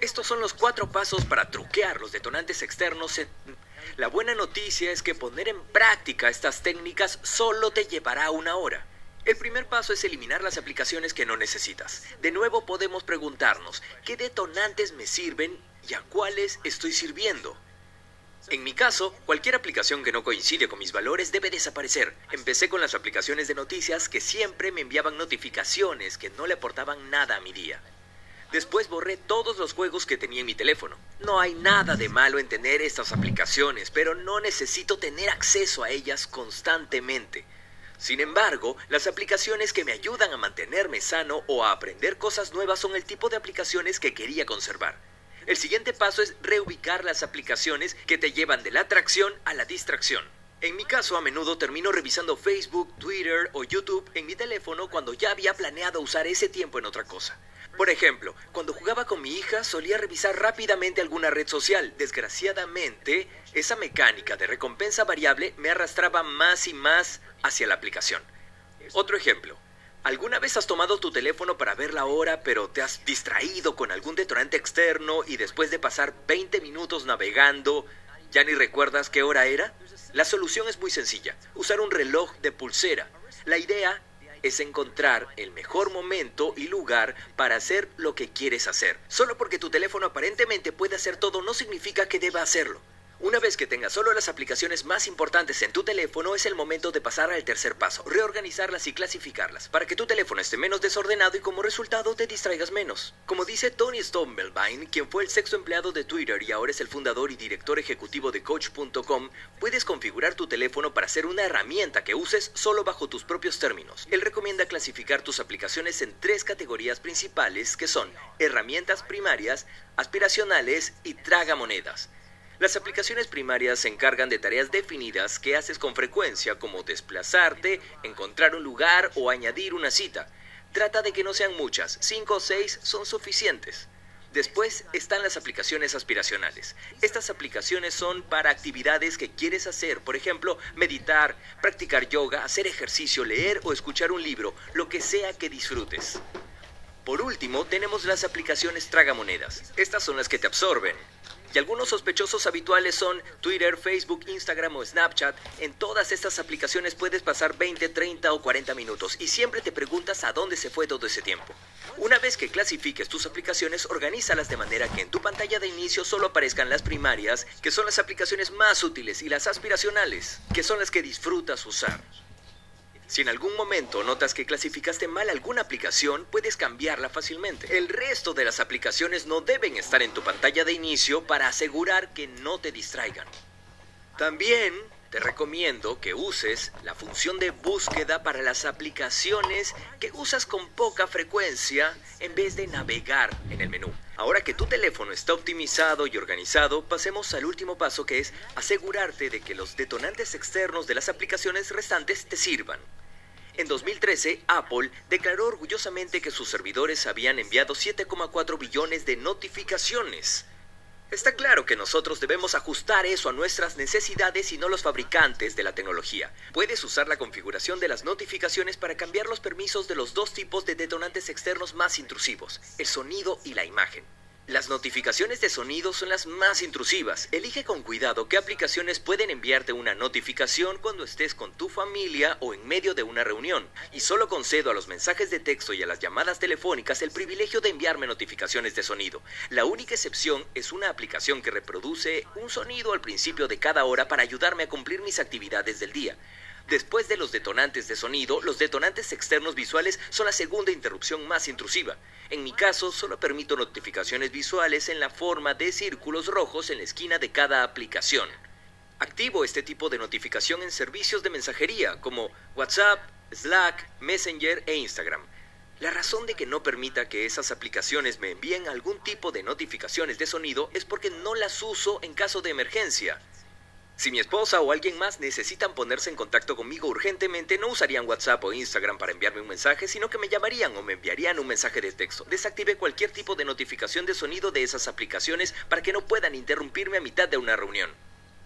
Estos son los cuatro pasos para truquear los detonantes externos. La buena noticia es que poner en práctica estas técnicas solo te llevará una hora. El primer paso es eliminar las aplicaciones que no necesitas. De nuevo podemos preguntarnos, ¿qué detonantes me sirven y a cuáles estoy sirviendo? En mi caso, cualquier aplicación que no coincide con mis valores debe desaparecer. Empecé con las aplicaciones de noticias que siempre me enviaban notificaciones que no le aportaban nada a mi día. Después borré todos los juegos que tenía en mi teléfono. No hay nada de malo en tener estas aplicaciones, pero no necesito tener acceso a ellas constantemente. Sin embargo, las aplicaciones que me ayudan a mantenerme sano o a aprender cosas nuevas son el tipo de aplicaciones que quería conservar. El siguiente paso es reubicar las aplicaciones que te llevan de la atracción a la distracción. En mi caso, a menudo termino revisando Facebook, Twitter o YouTube en mi teléfono cuando ya había planeado usar ese tiempo en otra cosa. Por ejemplo, cuando jugaba con mi hija solía revisar rápidamente alguna red social. Desgraciadamente, esa mecánica de recompensa variable me arrastraba más y más hacia la aplicación. Otro ejemplo. ¿Alguna vez has tomado tu teléfono para ver la hora, pero te has distraído con algún detonante externo y después de pasar 20 minutos navegando, ya ni recuerdas qué hora era? La solución es muy sencilla, usar un reloj de pulsera. La idea es encontrar el mejor momento y lugar para hacer lo que quieres hacer. Solo porque tu teléfono aparentemente puede hacer todo no significa que deba hacerlo. Una vez que tengas solo las aplicaciones más importantes en tu teléfono, es el momento de pasar al tercer paso, reorganizarlas y clasificarlas, para que tu teléfono esté menos desordenado y como resultado te distraigas menos. Como dice Tony Stonebelvine, quien fue el sexto empleado de Twitter y ahora es el fundador y director ejecutivo de Coach.com, puedes configurar tu teléfono para ser una herramienta que uses solo bajo tus propios términos. Él recomienda clasificar tus aplicaciones en tres categorías principales que son herramientas primarias, aspiracionales y tragamonedas. Las aplicaciones primarias se encargan de tareas definidas que haces con frecuencia, como desplazarte, encontrar un lugar o añadir una cita. Trata de que no sean muchas, cinco o seis son suficientes. Después están las aplicaciones aspiracionales. Estas aplicaciones son para actividades que quieres hacer, por ejemplo, meditar, practicar yoga, hacer ejercicio, leer o escuchar un libro, lo que sea que disfrutes. Por último, tenemos las aplicaciones tragamonedas. Estas son las que te absorben. Y algunos sospechosos habituales son Twitter, Facebook, Instagram o Snapchat. En todas estas aplicaciones puedes pasar 20, 30 o 40 minutos y siempre te preguntas a dónde se fue todo ese tiempo. Una vez que clasifiques tus aplicaciones, organízalas de manera que en tu pantalla de inicio solo aparezcan las primarias, que son las aplicaciones más útiles, y las aspiracionales, que son las que disfrutas usar. Si en algún momento notas que clasificaste mal alguna aplicación, puedes cambiarla fácilmente. El resto de las aplicaciones no deben estar en tu pantalla de inicio para asegurar que no te distraigan. También te recomiendo que uses la función de búsqueda para las aplicaciones que usas con poca frecuencia en vez de navegar en el menú. Ahora que tu teléfono está optimizado y organizado, pasemos al último paso que es asegurarte de que los detonantes externos de las aplicaciones restantes te sirvan. En 2013, Apple declaró orgullosamente que sus servidores habían enviado 7,4 billones de notificaciones. Está claro que nosotros debemos ajustar eso a nuestras necesidades y no los fabricantes de la tecnología. Puedes usar la configuración de las notificaciones para cambiar los permisos de los dos tipos de detonantes externos más intrusivos, el sonido y la imagen. Las notificaciones de sonido son las más intrusivas. Elige con cuidado qué aplicaciones pueden enviarte una notificación cuando estés con tu familia o en medio de una reunión. Y solo concedo a los mensajes de texto y a las llamadas telefónicas el privilegio de enviarme notificaciones de sonido. La única excepción es una aplicación que reproduce un sonido al principio de cada hora para ayudarme a cumplir mis actividades del día. Después de los detonantes de sonido, los detonantes externos visuales son la segunda interrupción más intrusiva. En mi caso, solo permito notificaciones visuales en la forma de círculos rojos en la esquina de cada aplicación. Activo este tipo de notificación en servicios de mensajería como WhatsApp, Slack, Messenger e Instagram. La razón de que no permita que esas aplicaciones me envíen algún tipo de notificaciones de sonido es porque no las uso en caso de emergencia. Si mi esposa o alguien más necesitan ponerse en contacto conmigo urgentemente, no usarían WhatsApp o Instagram para enviarme un mensaje, sino que me llamarían o me enviarían un mensaje de texto. Desactive cualquier tipo de notificación de sonido de esas aplicaciones para que no puedan interrumpirme a mitad de una reunión.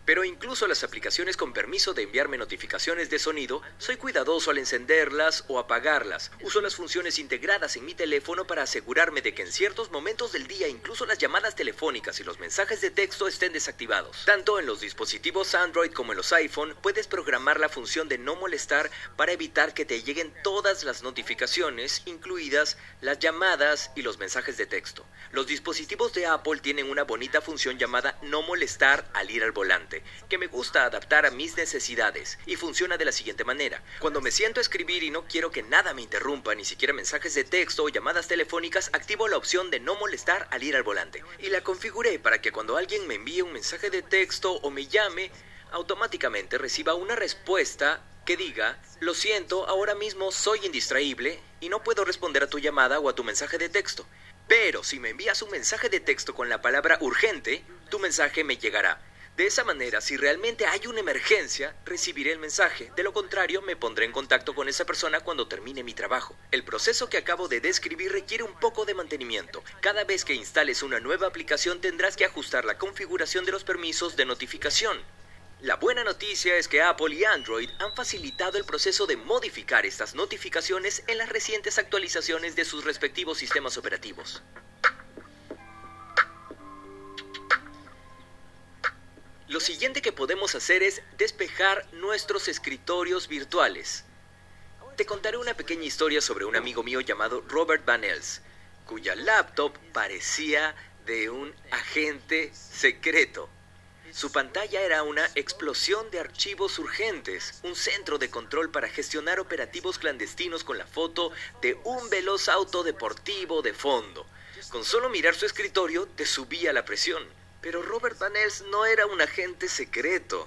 Pero incluso las aplicaciones con permiso de enviarme notificaciones de sonido, soy cuidadoso al encenderlas o apagarlas. Uso las funciones integradas en mi teléfono para asegurarme de que en ciertos momentos del día incluso las llamadas telefónicas y los mensajes de texto estén desactivados. Tanto en los dispositivos Android como en los iPhone puedes programar la función de no molestar para evitar que te lleguen todas las notificaciones, incluidas las llamadas y los mensajes de texto. Los dispositivos de Apple tienen una bonita función llamada no molestar al ir al volante que me gusta adaptar a mis necesidades y funciona de la siguiente manera. Cuando me siento a escribir y no quiero que nada me interrumpa, ni siquiera mensajes de texto o llamadas telefónicas, activo la opción de no molestar al ir al volante. Y la configuré para que cuando alguien me envíe un mensaje de texto o me llame, automáticamente reciba una respuesta que diga, lo siento, ahora mismo soy indistraíble y no puedo responder a tu llamada o a tu mensaje de texto. Pero si me envías un mensaje de texto con la palabra urgente, tu mensaje me llegará. De esa manera, si realmente hay una emergencia, recibiré el mensaje. De lo contrario, me pondré en contacto con esa persona cuando termine mi trabajo. El proceso que acabo de describir requiere un poco de mantenimiento. Cada vez que instales una nueva aplicación tendrás que ajustar la configuración de los permisos de notificación. La buena noticia es que Apple y Android han facilitado el proceso de modificar estas notificaciones en las recientes actualizaciones de sus respectivos sistemas operativos. Lo siguiente que podemos hacer es despejar nuestros escritorios virtuales. Te contaré una pequeña historia sobre un amigo mío llamado Robert Van Els, cuya laptop parecía de un agente secreto. Su pantalla era una explosión de archivos urgentes, un centro de control para gestionar operativos clandestinos con la foto de un veloz auto deportivo de fondo. Con solo mirar su escritorio te subía la presión. Pero Robert Van no era un agente secreto.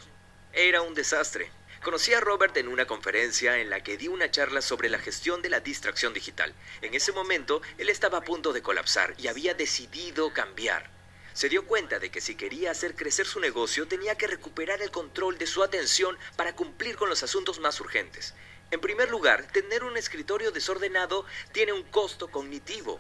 Era un desastre. Conocí a Robert en una conferencia en la que di una charla sobre la gestión de la distracción digital. En ese momento, él estaba a punto de colapsar y había decidido cambiar. Se dio cuenta de que si quería hacer crecer su negocio tenía que recuperar el control de su atención para cumplir con los asuntos más urgentes. En primer lugar, tener un escritorio desordenado tiene un costo cognitivo.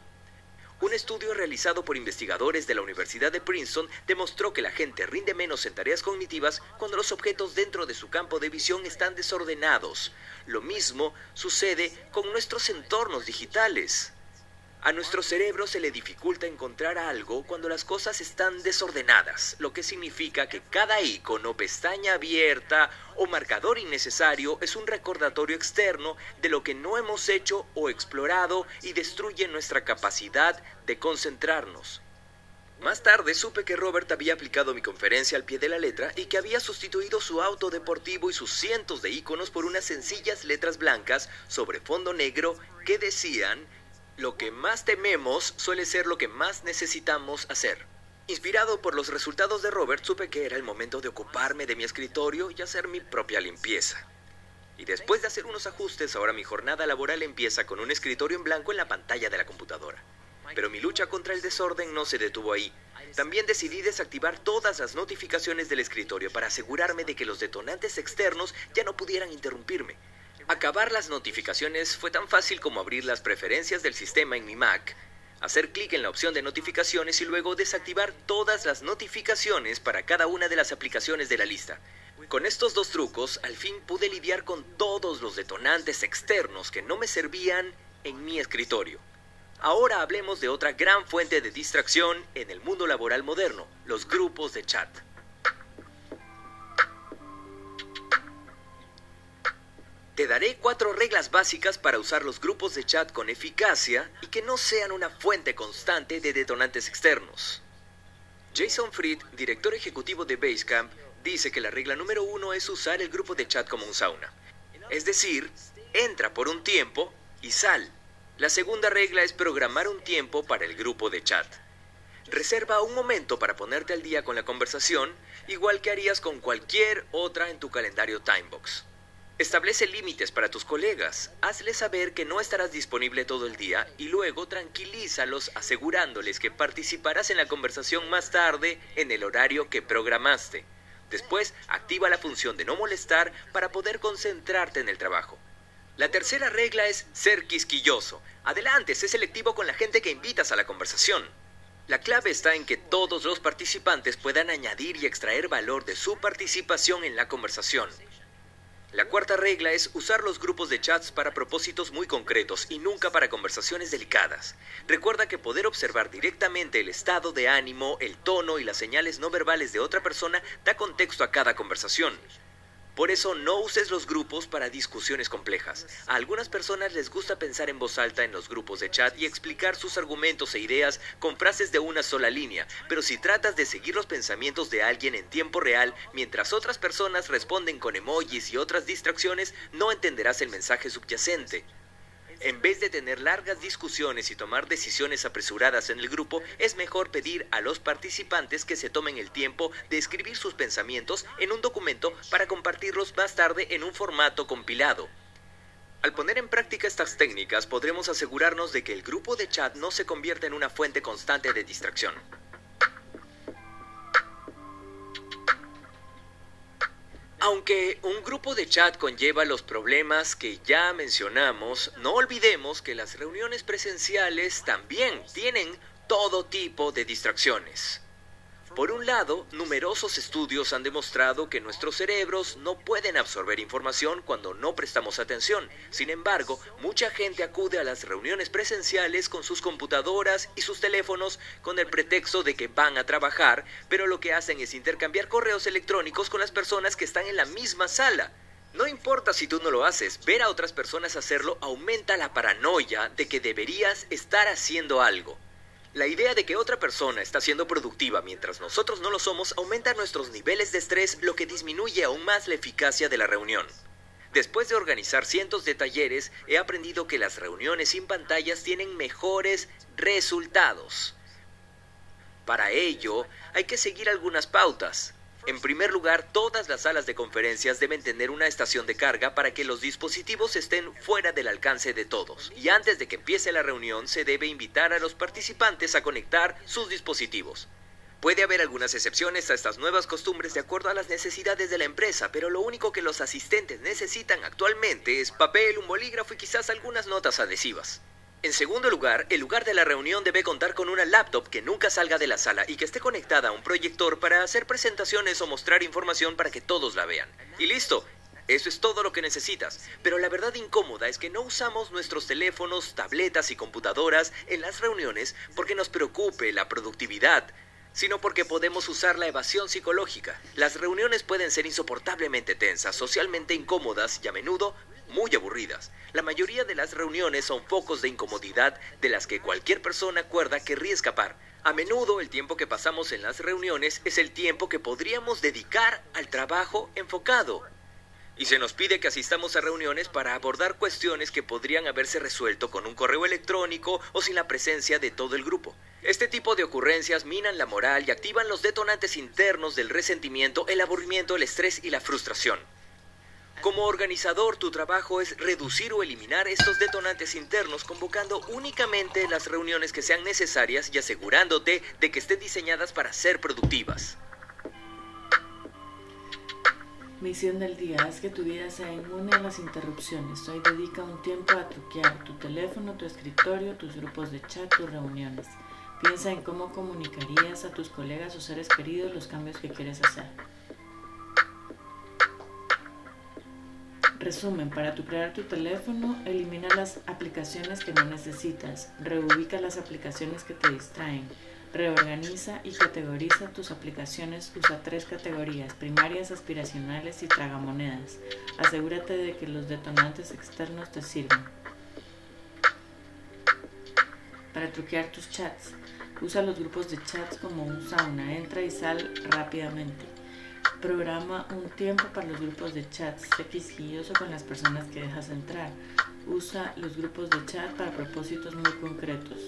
Un estudio realizado por investigadores de la Universidad de Princeton demostró que la gente rinde menos en tareas cognitivas cuando los objetos dentro de su campo de visión están desordenados. Lo mismo sucede con nuestros entornos digitales. A nuestro cerebro se le dificulta encontrar algo cuando las cosas están desordenadas, lo que significa que cada icono, pestaña abierta o marcador innecesario es un recordatorio externo de lo que no hemos hecho o explorado y destruye nuestra capacidad de concentrarnos. Más tarde supe que Robert había aplicado mi conferencia al pie de la letra y que había sustituido su auto deportivo y sus cientos de iconos por unas sencillas letras blancas sobre fondo negro que decían lo que más tememos suele ser lo que más necesitamos hacer. Inspirado por los resultados de Robert, supe que era el momento de ocuparme de mi escritorio y hacer mi propia limpieza. Y después de hacer unos ajustes, ahora mi jornada laboral empieza con un escritorio en blanco en la pantalla de la computadora. Pero mi lucha contra el desorden no se detuvo ahí. También decidí desactivar todas las notificaciones del escritorio para asegurarme de que los detonantes externos ya no pudieran interrumpirme. Acabar las notificaciones fue tan fácil como abrir las preferencias del sistema en mi Mac, hacer clic en la opción de notificaciones y luego desactivar todas las notificaciones para cada una de las aplicaciones de la lista. Con estos dos trucos, al fin pude lidiar con todos los detonantes externos que no me servían en mi escritorio. Ahora hablemos de otra gran fuente de distracción en el mundo laboral moderno, los grupos de chat. Te daré cuatro reglas básicas para usar los grupos de chat con eficacia y que no sean una fuente constante de detonantes externos. Jason Fried, director ejecutivo de Basecamp, dice que la regla número uno es usar el grupo de chat como un sauna. Es decir, entra por un tiempo y sal. La segunda regla es programar un tiempo para el grupo de chat. Reserva un momento para ponerte al día con la conversación, igual que harías con cualquier otra en tu calendario Timebox. Establece límites para tus colegas. Hazles saber que no estarás disponible todo el día y luego tranquilízalos asegurándoles que participarás en la conversación más tarde en el horario que programaste. Después, activa la función de no molestar para poder concentrarte en el trabajo. La tercera regla es ser quisquilloso. Adelante, sé selectivo con la gente que invitas a la conversación. La clave está en que todos los participantes puedan añadir y extraer valor de su participación en la conversación. La cuarta regla es usar los grupos de chats para propósitos muy concretos y nunca para conversaciones delicadas. Recuerda que poder observar directamente el estado de ánimo, el tono y las señales no verbales de otra persona da contexto a cada conversación. Por eso no uses los grupos para discusiones complejas. A algunas personas les gusta pensar en voz alta en los grupos de chat y explicar sus argumentos e ideas con frases de una sola línea, pero si tratas de seguir los pensamientos de alguien en tiempo real mientras otras personas responden con emojis y otras distracciones, no entenderás el mensaje subyacente. En vez de tener largas discusiones y tomar decisiones apresuradas en el grupo, es mejor pedir a los participantes que se tomen el tiempo de escribir sus pensamientos en un documento para compartirlos más tarde en un formato compilado. Al poner en práctica estas técnicas podremos asegurarnos de que el grupo de chat no se convierta en una fuente constante de distracción. Aunque un grupo de chat conlleva los problemas que ya mencionamos, no olvidemos que las reuniones presenciales también tienen todo tipo de distracciones. Por un lado, numerosos estudios han demostrado que nuestros cerebros no pueden absorber información cuando no prestamos atención. Sin embargo, mucha gente acude a las reuniones presenciales con sus computadoras y sus teléfonos con el pretexto de que van a trabajar, pero lo que hacen es intercambiar correos electrónicos con las personas que están en la misma sala. No importa si tú no lo haces, ver a otras personas hacerlo aumenta la paranoia de que deberías estar haciendo algo. La idea de que otra persona está siendo productiva mientras nosotros no lo somos aumenta nuestros niveles de estrés, lo que disminuye aún más la eficacia de la reunión. Después de organizar cientos de talleres, he aprendido que las reuniones sin pantallas tienen mejores resultados. Para ello, hay que seguir algunas pautas. En primer lugar, todas las salas de conferencias deben tener una estación de carga para que los dispositivos estén fuera del alcance de todos. Y antes de que empiece la reunión, se debe invitar a los participantes a conectar sus dispositivos. Puede haber algunas excepciones a estas nuevas costumbres de acuerdo a las necesidades de la empresa, pero lo único que los asistentes necesitan actualmente es papel, un bolígrafo y quizás algunas notas adhesivas. En segundo lugar, el lugar de la reunión debe contar con una laptop que nunca salga de la sala y que esté conectada a un proyector para hacer presentaciones o mostrar información para que todos la vean. Y listo, eso es todo lo que necesitas. Pero la verdad incómoda es que no usamos nuestros teléfonos, tabletas y computadoras en las reuniones porque nos preocupe la productividad, sino porque podemos usar la evasión psicológica. Las reuniones pueden ser insoportablemente tensas, socialmente incómodas y a menudo muy aburridas. La mayoría de las reuniones son focos de incomodidad de las que cualquier persona cuerda querría escapar. A menudo el tiempo que pasamos en las reuniones es el tiempo que podríamos dedicar al trabajo enfocado. Y se nos pide que asistamos a reuniones para abordar cuestiones que podrían haberse resuelto con un correo electrónico o sin la presencia de todo el grupo. Este tipo de ocurrencias minan la moral y activan los detonantes internos del resentimiento, el aburrimiento, el estrés y la frustración. Como organizador, tu trabajo es reducir o eliminar estos detonantes internos convocando únicamente las reuniones que sean necesarias y asegurándote de que estén diseñadas para ser productivas. Misión del día, haz que tu vida sea inmune a las interrupciones. Hoy dedica un tiempo a truquear tu teléfono, tu escritorio, tus grupos de chat, tus reuniones. Piensa en cómo comunicarías a tus colegas o seres queridos los cambios que quieres hacer. Resumen, para tu tu teléfono, elimina las aplicaciones que no necesitas, reubica las aplicaciones que te distraen, reorganiza y categoriza tus aplicaciones, usa tres categorías, primarias, aspiracionales y tragamonedas. Asegúrate de que los detonantes externos te sirvan. Para truquear tus chats, usa los grupos de chats como un sauna, entra y sal rápidamente. Programa un tiempo para los grupos de chat. Sé quisquilloso con las personas que dejas entrar. Usa los grupos de chat para propósitos muy concretos.